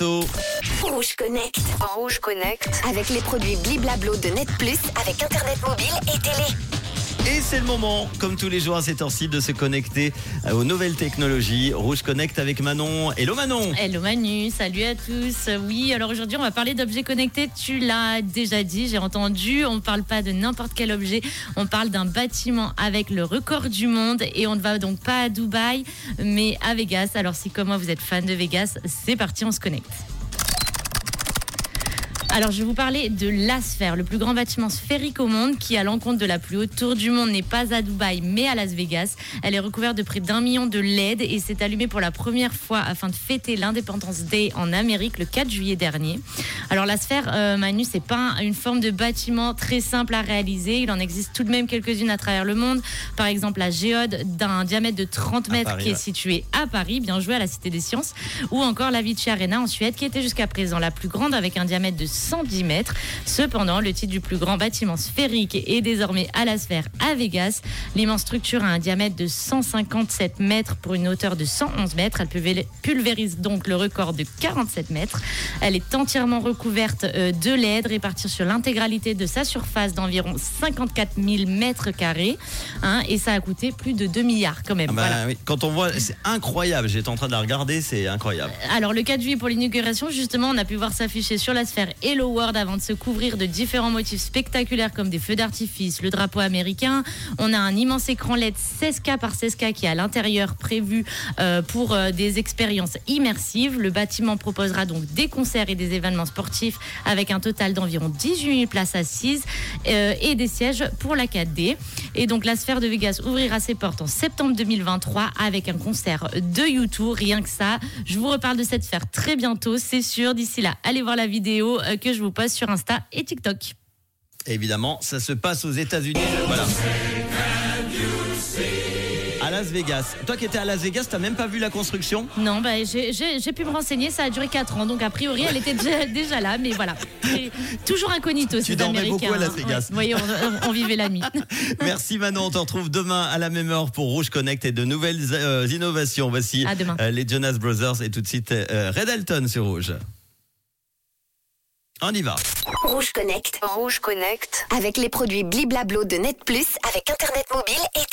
Rouge Connect. Rouge Connect. Avec les produits Bliblablo de Net Plus, avec Internet mobile et télé. Et c'est le moment, comme tous les jours à cette heure-ci, de se connecter aux nouvelles technologies. Rouge Connect avec Manon. Hello Manon Hello Manu, salut à tous. Oui, alors aujourd'hui on va parler d'objets connectés. Tu l'as déjà dit, j'ai entendu. On ne parle pas de n'importe quel objet. On parle d'un bâtiment avec le record du monde et on ne va donc pas à Dubaï, mais à Vegas. Alors si comme moi vous êtes fan de Vegas, c'est parti, on se connecte. Alors, je vais vous parler de l'Asphère, le plus grand bâtiment sphérique au monde qui, à l'encontre de la plus haute tour du monde, n'est pas à Dubaï mais à Las Vegas. Elle est recouverte de près d'un million de LED et s'est allumée pour la première fois afin de fêter l'Independence Day en Amérique le 4 juillet dernier. Alors, l'Asphère, euh, Manu, c'est pas une forme de bâtiment très simple à réaliser. Il en existe tout de même quelques-unes à travers le monde. Par exemple, la géode d'un diamètre de 30 mètres Paris, qui est située à Paris, bien joué à la Cité des Sciences, ou encore la Vichy Arena en Suède qui était jusqu'à présent la plus grande avec un diamètre de 110 mètres. Cependant, le titre du plus grand bâtiment sphérique est désormais à la sphère à Vegas. L'immense structure a un diamètre de 157 mètres pour une hauteur de 111 mètres. Elle pulvé- pulvérise donc le record de 47 mètres. Elle est entièrement recouverte euh, de LED répartie sur l'intégralité de sa surface d'environ 54 000 mètres carrés. hein, et ça a coûté plus de 2 milliards quand même. Ah bah Voilà. oui, Quand on voit, c'est incroyable. J'étais en train de la regarder, c'est incroyable. Alors le 4 juillet pour l'inauguration, justement, on a pu voir s'afficher sur la sphère Hello World avant de se couvrir de différents motifs spectaculaires comme des feux d'artifice, le drapeau américain. On a un immense écran LED 16K par 16K qui est à l'intérieur prévu euh, pour euh, des expériences immersives. Le bâtiment proposera donc des concerts et des événements sportifs avec un total d'environ 18 000 places assises euh, et des sièges pour la 4D. Et donc la sphère de Vegas ouvrira ses portes en septembre 2023 avec un concert de YouTube. Rien que ça, je vous reparle de cette sphère très bientôt, c'est sûr. D'ici là, allez voir la vidéo que je vous poste sur Insta et TikTok. Évidemment, ça se passe aux États-Unis. Voilà. À Las Vegas. Toi qui étais à Las Vegas, t'as même pas vu la construction? Non, bah, j'ai pu me renseigner, ça a duré 4 ans, donc a priori elle était déjà, déjà là, mais voilà. Et toujours incognito, ces dormais Américains. beaucoup à Las hein. Vegas. Ouais, voyez, on, on vivait la nuit. Merci Manon, on te retrouve demain à la même heure pour Rouge Connect et de nouvelles euh, innovations. Voici euh, les Jonas Brothers et tout de suite euh, Red Alton sur Rouge. On y va. Rouge Connect. Rouge Connect. Avec les produits Bliblablo de Net Plus, avec Internet mobile et télé.